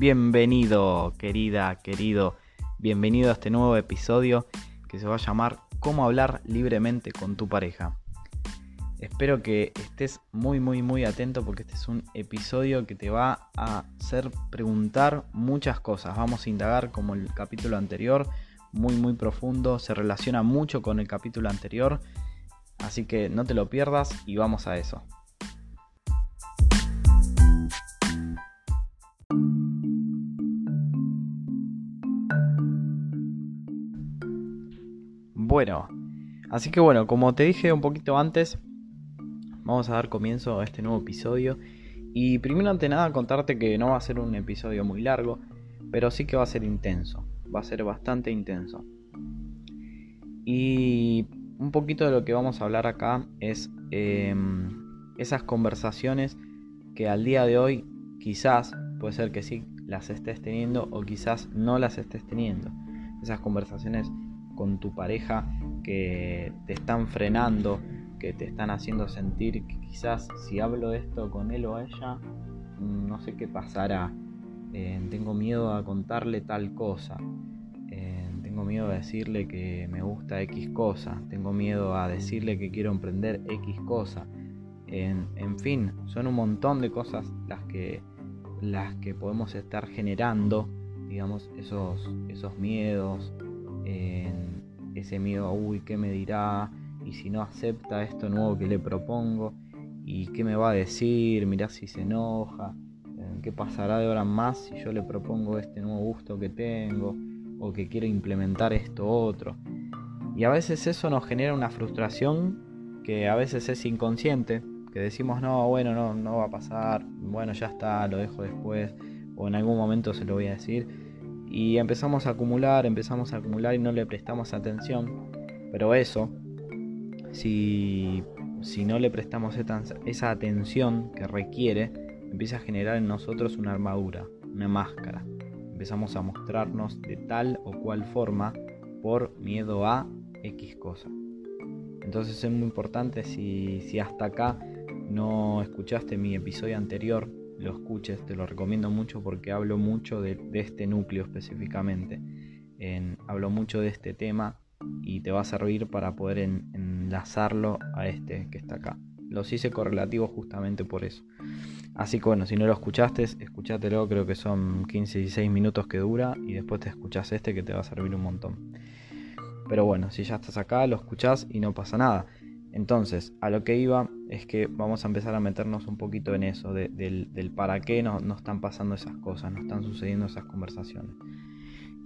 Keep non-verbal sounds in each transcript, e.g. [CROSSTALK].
Bienvenido, querida, querido. Bienvenido a este nuevo episodio que se va a llamar Cómo hablar libremente con tu pareja. Espero que estés muy, muy, muy atento porque este es un episodio que te va a hacer preguntar muchas cosas. Vamos a indagar como el capítulo anterior, muy, muy profundo. Se relaciona mucho con el capítulo anterior. Así que no te lo pierdas y vamos a eso. Bueno, así que bueno, como te dije un poquito antes, vamos a dar comienzo a este nuevo episodio. Y primero ante nada contarte que no va a ser un episodio muy largo, pero sí que va a ser intenso, va a ser bastante intenso. Y un poquito de lo que vamos a hablar acá es em, esas conversaciones que al día de hoy quizás, puede ser que sí, las estés teniendo o quizás no las estés teniendo. Esas conversaciones con tu pareja que te están frenando, que te están haciendo sentir que quizás si hablo esto con él o ella, mm, no sé qué pasará. Eh, tengo miedo a contarle tal cosa. Eh, tengo miedo a decirle que me gusta X cosa. Tengo miedo a decirle que quiero emprender X cosa. En, en fin, son un montón de cosas las que, las que podemos estar generando, digamos, esos, esos miedos, ese miedo uy, ¿qué me dirá? Y si no acepta esto nuevo que le propongo, ¿y qué me va a decir? Mirá si se enoja, eh, ¿qué pasará de ahora más si yo le propongo este nuevo gusto que tengo? O que quiero implementar esto otro. Y a veces eso nos genera una frustración que a veces es inconsciente, que decimos, no, bueno, no, no va a pasar, bueno, ya está, lo dejo después, o en algún momento se lo voy a decir y empezamos a acumular, empezamos a acumular y no le prestamos atención. Pero eso, si, si no le prestamos esa atención que requiere, empieza a generar en nosotros una armadura, una máscara. Empezamos a mostrarnos de tal o cual forma por miedo a X cosa. Entonces es muy importante si, si hasta acá no escuchaste mi episodio anterior lo escuches, te lo recomiendo mucho porque hablo mucho de, este núcleo específicamente. hablo mucho de este tema y te va a servir para poder enlazarlo a este que está acá. Los hice correlativos justamente por eso. Así que bueno, si no lo escuchaste, escúchatelo, creo que son 15 y 16 minutos que dura y después te escuchas este que te va a servir un montón. Pero bueno, si ya estás acá, lo escuchás y no pasa nada. Entonces, a lo que iba es que vamos a empezar a meternos un poquito en eso, del, para qué nos, están pasando esas cosas, nos están sucediendo esas conversaciones.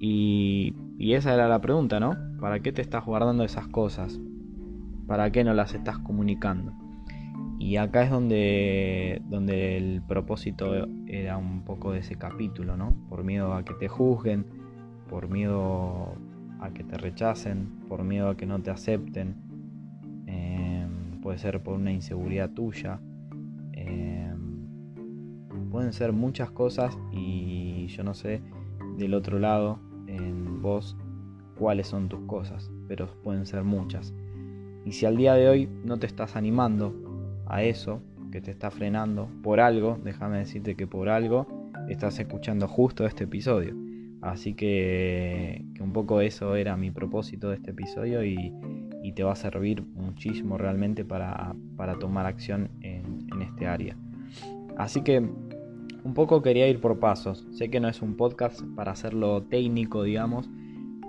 Y, esa era la pregunta, ¿no? ¿Para qué te estás guardando esas cosas? ¿Para qué no las estás comunicando? Y acá es donde, donde el propósito era un poco de ese capítulo, ¿no? Por miedo a que te juzguen, por miedo a que te rechacen, por miedo a que no te acepten puede ser por una inseguridad tuya, em, pueden ser muchas cosas y yo no sé del otro lado en vos cuáles son tus cosas, pero pueden ser muchas. Y si al día de hoy no te estás animando a eso, que te está frenando por algo, déjame decirte que por algo estás escuchando justo este episodio. Así que, que un poco eso era mi propósito de este episodio y, y te va a servir muchísimo realmente para, tomar acción en, este área. Así que un poco quería ir por pasos. Sé que no es un podcast para hacerlo técnico, digamos,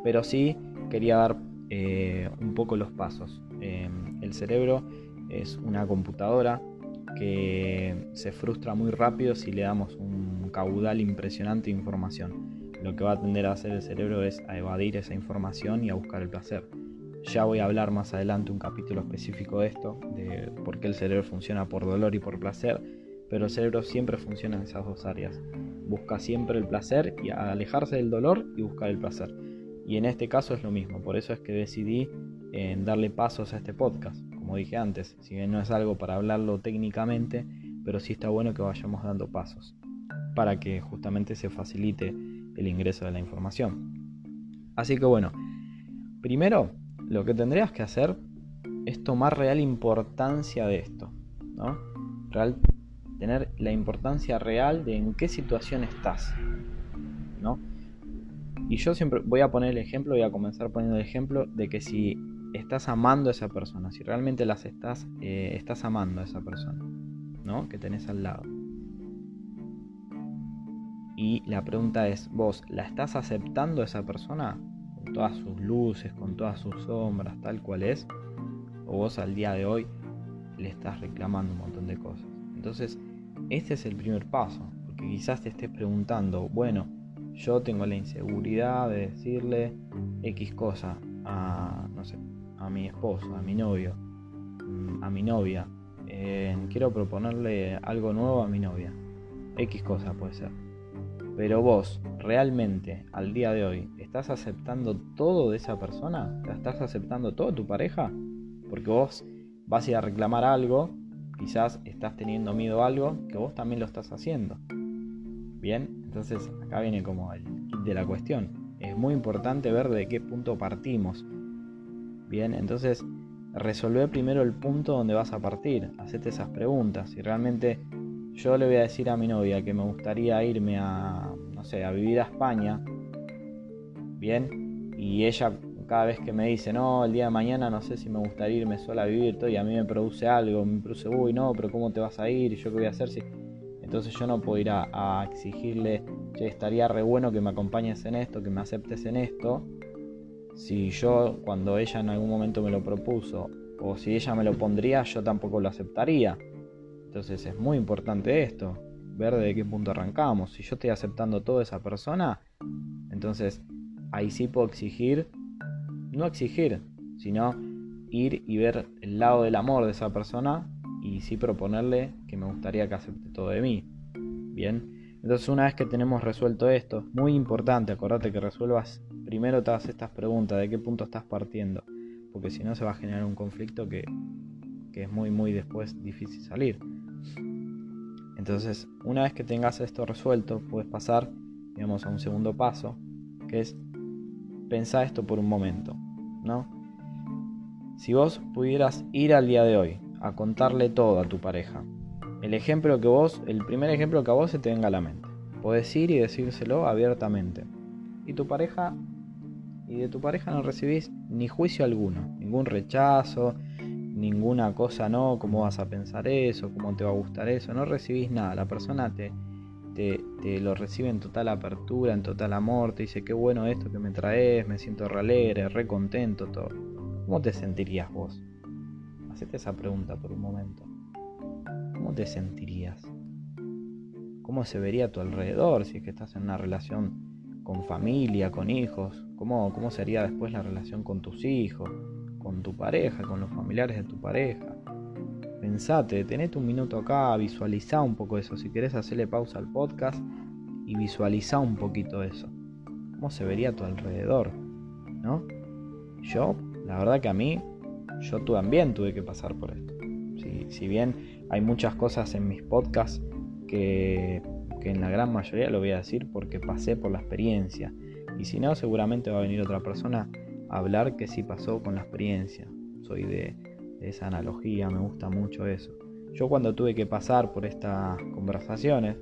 pero sí quería dar eh, un poco los pasos. Em, el cerebro es una computadora que se frustra muy rápido si le damos un caudal impresionante de información. Lo que va a tender a hacer el cerebro es a evadir esa información y a buscar el placer. Ya voy a hablar más adelante un capítulo específico de esto, de por qué el cerebro funciona por dolor y por placer, pero el cerebro siempre funciona en esas dos áreas. Busca siempre el placer y alejarse del dolor y buscar el placer. Y en este caso es lo mismo, por eso es que decidí en darle pasos a este podcast. Como dije antes, si bien no es algo para hablarlo técnicamente, pero sí está bueno que vayamos dando pasos para que justamente se facilite el ingreso de la información. Así que bueno, primero lo que tendrías que hacer es tomar real importancia de esto, ¿no? Tener la importancia real de en qué situación estás. ¿no? Y yo siempre voy a poner el ejemplo, voy a comenzar poniendo el ejemplo de que si estás amando a esa persona, si realmente las estás, eh, estás amando a esa persona, ¿no? Que tenés al lado. Y la pregunta es, ¿vos la estás aceptando a esa persona? Con todas sus luces, con todas sus sombras, tal cual es. O vos al día de hoy le estás reclamando un montón de cosas. Entonces, este es el primer paso. Porque quizás te estés preguntando, bueno, yo tengo la inseguridad de decirle X cosa a, no sé, a mi esposo, a mi novio, mm, a mi novia. Quiero proponerle algo nuevo a mi novia. X cosa puede ser. Pero vos, realmente, al día de hoy, ¿estás aceptando todo de esa persona? ¿Estás aceptando todo tu pareja? Porque vos vas a ir a reclamar algo, quizás estás teniendo miedo a algo, que vos también lo estás haciendo. Bien, entonces acá viene como el kit de la cuestión. Es muy importante ver de qué punto partimos. Bien, entonces resolver primero el punto donde vas a partir. Hacete esas preguntas. Si realmente yo le voy a decir a mi novia que me gustaría irme a, no sé, a vivir a España. Bien, y ella cada vez que me dice, no, el día de mañana no sé si me gustaría irme sola a vivir, todo, y a mí me produce algo, me produce, uy, no, pero ¿cómo te vas a ir? ¿Yo qué voy a hacer si entonces yo no puedo ir a, exigirle, che, estaría re bueno que me acompañes en esto, que me aceptes en esto. Si yo, cuando ella en algún momento me lo propuso, o si ella me lo pondría, yo tampoco lo aceptaría. Entonces es muy importante esto, ver de qué punto arrancamos. Si yo estoy aceptando toda esa persona, entonces ahí sí puedo exigir, no exigir, sino ir y ver el lado del amor de esa persona y sí proponerle que me gustaría que acepte todo de mí. Bien, entonces una vez que tenemos resuelto esto, muy importante, acordate que resuelvas primero todas estas preguntas, de qué punto estás partiendo, porque si no se va a generar un conflicto que, que es muy, muy después difícil salir. Entonces, una vez que tengas esto resuelto, puedes pasar, digamos, a un segundo paso, que es pensar esto por un momento, ¿no? Si vos pudieras ir al día de hoy, a contarle todo a tu pareja. El ejemplo que vos, el primer ejemplo que a vos se te venga a la mente. Podés ir y decírselo abiertamente. Y tu pareja, y de tu pareja no recibís ni juicio alguno, ningún rechazo, ninguna cosa, no, cómo vas a pensar eso, cómo te va a gustar eso, no recibís nada. La persona te, te, te, lo recibe en total apertura, en total amor, te dice qué bueno esto que me traes, me siento re alegre, re contento, todo. ¿Cómo te sentirías vos? Hacete esa pregunta por un momento. ¿Cómo te sentirías? ¿Cómo se vería a tu alrededor si es que estás en una relación con familia, con hijos? ¿Cómo, cómo sería después la relación con tus hijos, con tu pareja, con los familiares de tu pareja? Pensate, tenete un minuto acá, visualiza un poco eso. Si querés hacerle pausa al podcast y visualiza un poquito eso. ¿Cómo se vería a tu alrededor? ¿No? Yo, la verdad que a mí yo también tuve que pasar por esto. Si, bien hay muchas cosas en mis podcasts que, en la gran mayoría lo voy a decir porque pasé por la experiencia. Y si no, seguramente va a venir otra persona hablar que sí pasó con la experiencia. Soy de, esa analogía, me gusta mucho eso. Yo cuando tuve que pasar por estas conversaciones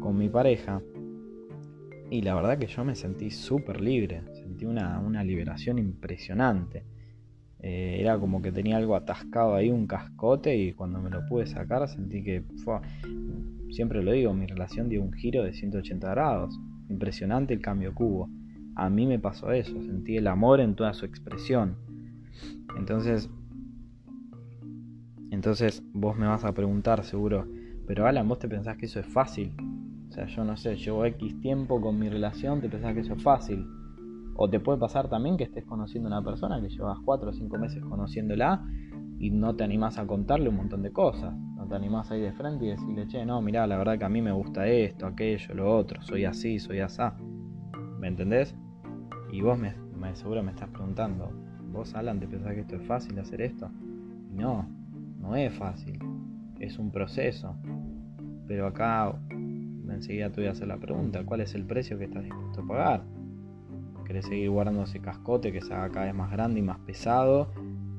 con mi pareja, y la verdad que yo me sentí súper libre, sentí una, una liberación impresionante. Eh, era como que tenía algo atascado ahí, un cascote, y cuando me lo pude sacar sentí que, siempre lo digo, mi relación dio un giro de 180 grados. Impresionante el cambio que hubo. A mí me pasó eso, sentí el amor en toda su expresión. Entonces, entonces vos me vas a preguntar seguro, pero Alan, vos te pensás que eso es fácil. O sea, yo no sé, llevo X tiempo con mi relación, te pensás que eso es fácil. O te puede pasar también que estés conociendo a una persona que llevas 4 o 5 meses conociéndola y no te animás a contarle un montón de cosas. No te animás ahí de frente y decirle, che, no, mirá, la verdad que a mí me gusta esto, aquello, lo otro, soy así, soy asá. ¿Me entendés? Y vos me, me seguro me estás preguntando, ¿vos Alan te pensás que esto es fácil hacer esto? No, no es fácil. Es un proceso. Pero acá enseguida te voy a hacer la pregunta, ¿cuál es el precio que estás dispuesto a pagar? querés seguir guardando ese cascote que se haga cada vez más grande y más pesado,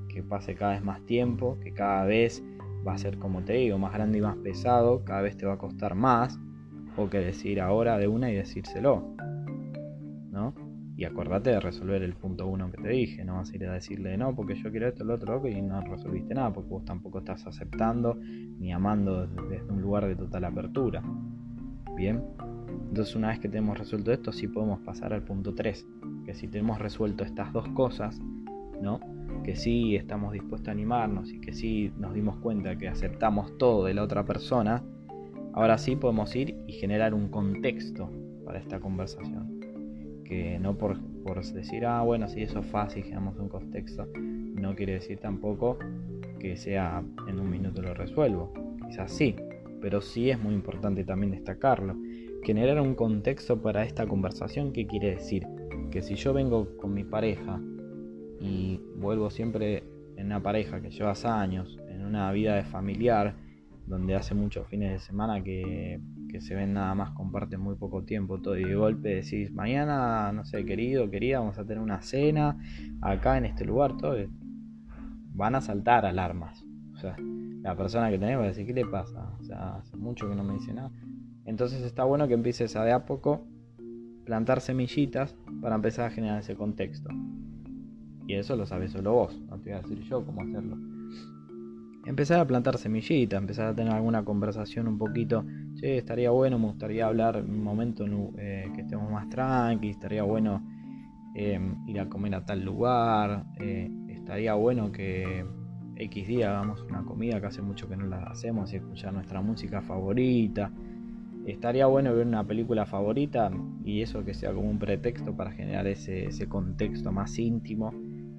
que pase cada vez más tiempo, que cada vez va a ser, como te digo, más grande y más pesado, cada vez te va a costar más, o que decir ahora de una y decírselo. Y acordate de resolver el punto uno que te dije, no vas a ir a decirle no, porque yo quiero esto, lo otro, y no resolviste nada, porque vos tampoco estás aceptando ni amando desde un lugar de total apertura. Bien, entonces una vez que tenemos resuelto esto, sí podemos pasar al punto 3, que si tenemos resuelto estas dos cosas, ¿no? Que sí estamos dispuestos a animarnos y que sí nos dimos cuenta que aceptamos todo de la otra persona, ahora sí podemos ir y generar un contexto para esta conversación que no por, decir, ah, bueno, si eso es fácil, generamos un contexto, no quiere decir tampoco que sea en un minuto lo resuelvo. Quizás sí, pero sí es muy importante también destacarlo. Generar un contexto para esta conversación, ¿qué quiere decir? Que si yo vengo con mi pareja y vuelvo siempre en una pareja que llevas años, en una vida de familiar, donde hace muchos fines de semana que que se ven nada más, comparten muy poco tiempo todo y de golpe decís, mañana, no sé, querido, querida, vamos a tener una cena acá en este lugar, todo, van a saltar alarmas. O sea, la persona que tenés va a decir, ¿qué le pasa? O sea, hace mucho que no me dice nada. Entonces está bueno que empieces a de a poco plantar semillitas para empezar a generar ese contexto. Y eso lo sabes solo vos, no te voy a decir yo cómo hacerlo. Empezar a plantar semillitas, empezar a tener alguna conversación un poquito estaría bueno, me gustaría hablar en un momento eh, que estemos más tranqui, estaría bueno em, ir a comer a tal lugar, eh, estaría bueno que X día hagamos una comida que hace mucho que no la hacemos y escuchar nuestra música favorita. Estaría bueno ver una película favorita y eso que sea como un pretexto para generar ese, ese contexto más íntimo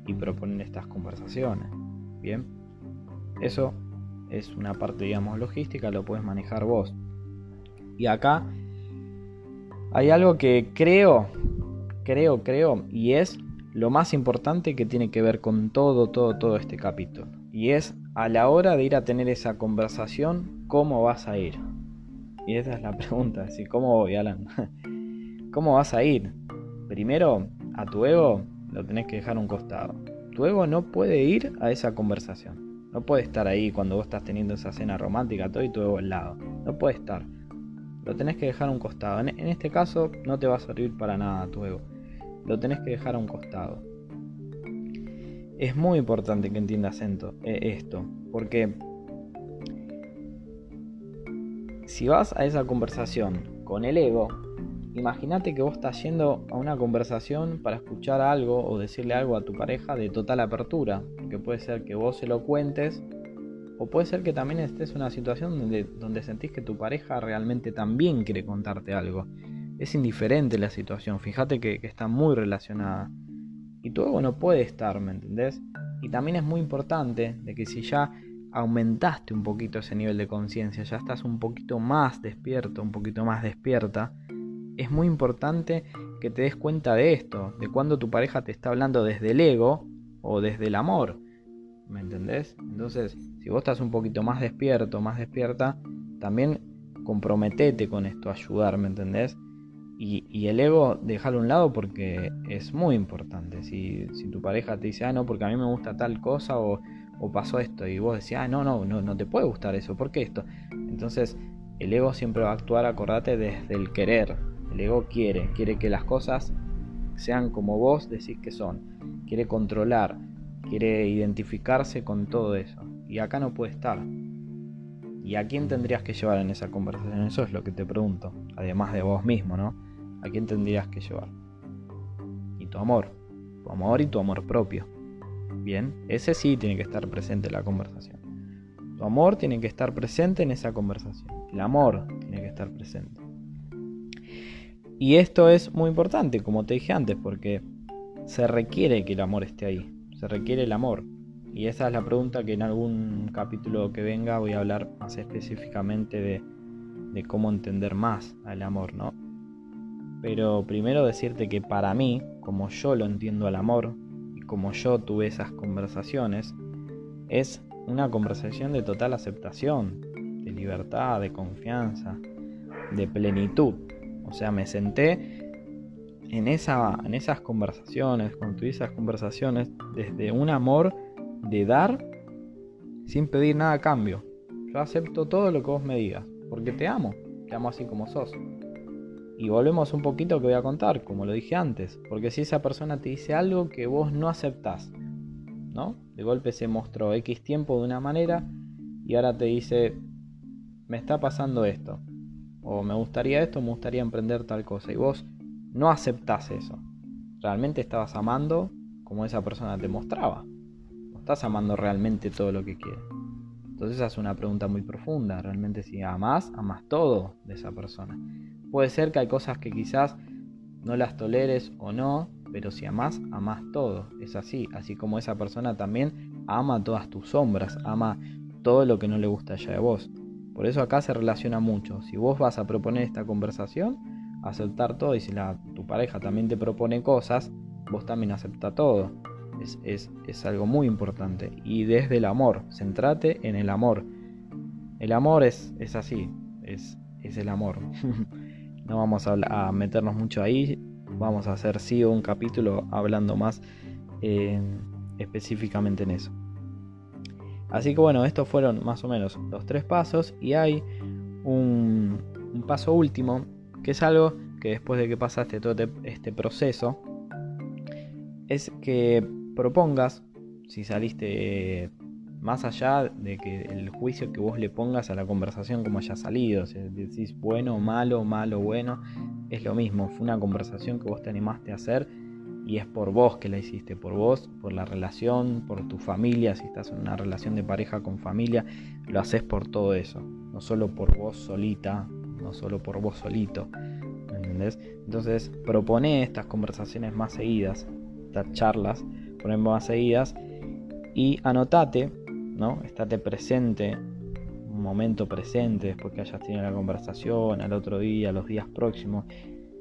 y proponer estas conversaciones. Bien, eso es una parte, digamos, logística, lo puedes manejar vos. Y acá hay algo que creo, creo, creo, y es lo más importante que tiene que ver con todo, todo, todo este capítulo. Y es a la hora de ir a tener esa conversación, ¿cómo vas a ir? Y esa es la [LAUGHS] pregunta, así, ¿cómo voy, Alan? [LAUGHS] ¿Cómo vas a ir? Primero, a tu ego lo tenés que dejar a un costado. Tu ego no puede ir a esa conversación. No puede estar ahí cuando vos estás teniendo esa cena romántica, todo y tu ego al lado. No puede estar lo tenés que dejar a un costado. En, este caso no te va a servir para nada tu ego. Lo tenés que dejar a un costado. Es muy importante que entiendas eh, esto, porque si vas a esa conversación con el ego, imagínate que vos estás yendo a una conversación para escuchar algo o decirle algo a tu pareja de total apertura, que puede ser que vos se lo cuentes o puede ser que también estés en una situación donde, donde sentís que tu pareja realmente también quiere contarte algo. Es indiferente la situación, fíjate que, está muy relacionada. Y tu ego no puede estar, ¿me entendés? Y también es muy importante de que si ya aumentaste un poquito ese nivel de conciencia, ya estás un poquito más despierto, un poquito más despierta, es muy importante que te des cuenta de esto, de cuando tu pareja te está hablando desde el ego o desde el amor. ¿Me entendés? Entonces, si vos estás un poquito más despierto, más despierta, también comprometete con esto, ayudar, ¿me entendés? Y, el ego, déjalo a un lado porque es muy importante. Si, tu pareja te dice, ah, no, porque a mí me gusta tal cosa o, pasó esto, y vos decís, ah, no, no, no, no te puede gustar eso, ¿por qué esto? Entonces, el ego siempre va a actuar, acordate, desde el querer. El ego quiere, quiere que las cosas sean como vos decís que son. Quiere controlar, quiere identificarse con todo eso. Y acá no puede estar. ¿Y a quién tendrías que llevar en esa conversación? Eso es lo que te pregunto. Además de vos mismo, ¿no? ¿A quién tendrías que llevar? Y tu amor. Tu amor y tu amor propio. Bien, ese sí tiene que estar presente en la conversación. Tu amor tiene que estar presente en esa conversación. El amor tiene que estar presente. Y esto es muy importante, como te dije antes, porque se requiere que el amor esté ahí se requiere el amor? Y esa es la pregunta que en algún capítulo que venga voy a hablar más específicamente de, cómo entender más al amor, ¿no? Pero primero decirte que para mí, como yo lo entiendo al amor y como yo tuve esas conversaciones, es una conversación de total aceptación, de libertad, de confianza, de plenitud. O sea, me senté en, esa, en esas conversaciones, construir esas conversaciones desde un amor de dar sin pedir nada a cambio. Yo acepto todo lo que vos me digas, porque te amo, te amo así como sos. Y volvemos un poquito que voy a contar, como lo dije antes. Porque si esa persona te dice algo que vos no aceptás, ¿no? De golpe se mostró X tiempo de una manera y ahora te dice, me está pasando esto. O me gustaría esto, me gustaría emprender tal cosa. Y vos no aceptás eso. Realmente estabas amando como esa persona te mostraba. Estás amando realmente todo lo que quiere. Entonces esa es una pregunta muy profunda. Realmente si amas, amas todo de esa persona. Puede ser que hay cosas que quizás no las toleres o no, pero si amas, amas todo. Es así. Así como esa persona también ama todas tus sombras, ama todo lo que no le gusta ya de vos. Por eso acá se relaciona mucho. Si vos vas a proponer esta conversación, aceptar todo y si la, tu pareja también te propone cosas, vos también acepta todo. Es, es, algo muy importante. Y desde el amor, centrate en el amor. El amor es, es así, es, es el amor. [LAUGHS] no vamos a, meternos mucho ahí. Vamos a hacer sí un capítulo hablando más eh, específicamente en eso. Así que bueno, estos fueron más o menos los tres pasos y hay un, paso último, que es algo que después de que pasaste todo este, este proceso, es que propongas, si saliste más allá de que el juicio que vos le pongas a la conversación como haya salido, si decís bueno, malo, malo, bueno, es lo mismo, fue una conversación que vos te animaste a hacer y es por vos que la hiciste, por vos, por la relación, por tu familia, si estás en una relación de pareja con familia, lo haces por todo eso, no solo por vos solita, no solo por vos solito, ¿entendés? Entonces propone estas conversaciones más seguidas, estas charlas, poner más seguidas y anotate ¿no? Estate presente, un momento presente después que hayas tenido la conversación, al otro día, los días próximos.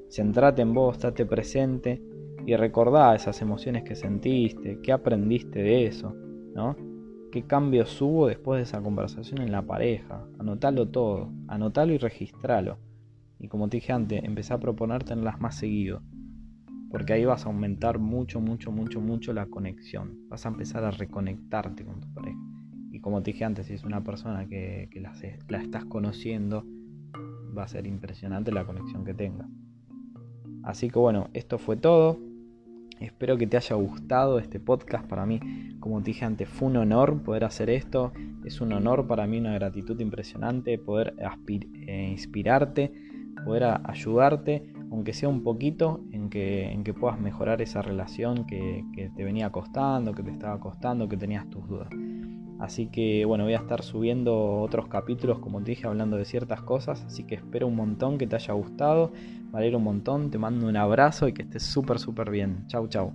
Centrate en vos, estate presente y recordá esas emociones que sentiste, qué aprendiste de eso, ¿no? ¿Qué cambios hubo después de esa conversación en la pareja? Anotalo todo, anotalo y registralo. Y como te dije antes, empecé a proponer tenerlas más seguido. Porque ahí vas a aumentar mucho, mucho, mucho, mucho la conexión. Vas a empezar a reconectarte con tu pareja como te dije antes, si es una persona que, la, estás conociendo, va a ser impresionante la conexión que tenga. Así que bueno, esto fue todo. Espero que te haya gustado este podcast. Para mí, como te dije antes, fue un honor poder hacer esto. Es un honor para mí, una gratitud impresionante poder eh, inspirarte, poder ayudarte, aunque sea un poquito, que, en que puedas mejorar esa relación que, que te venía costando, que te estaba costando, que tenías tus dudas. Así que bueno, voy a estar subiendo otros capítulos, como te dije, hablando de ciertas cosas. Así que espero un montón que te haya gustado. Me un montón. Te mando un abrazo y que estés súper, súper bien. Chau, chau.